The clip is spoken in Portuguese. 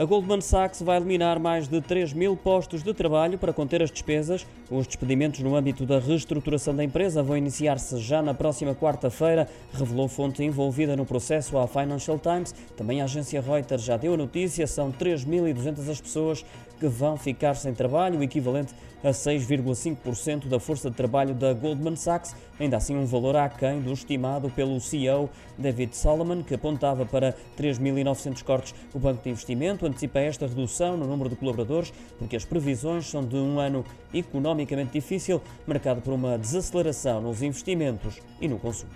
A Goldman Sachs vai eliminar mais de 3 mil postos de trabalho para conter as despesas. Os despedimentos no âmbito da reestruturação da empresa vão iniciar-se já na próxima quarta-feira, revelou fonte envolvida no processo à Financial Times. Também a agência Reuters já deu a notícia, são 3.200 as pessoas que vão ficar sem trabalho, o equivalente a 6,5% da força de trabalho da Goldman Sachs, ainda assim um valor aquém do estimado pelo CEO David Solomon, que apontava para 3.900 cortes. O Banco de Investimento antecipa esta redução no número de colaboradores, porque as previsões são de um ano economicamente difícil, marcado por uma desaceleração nos investimentos e no consumo.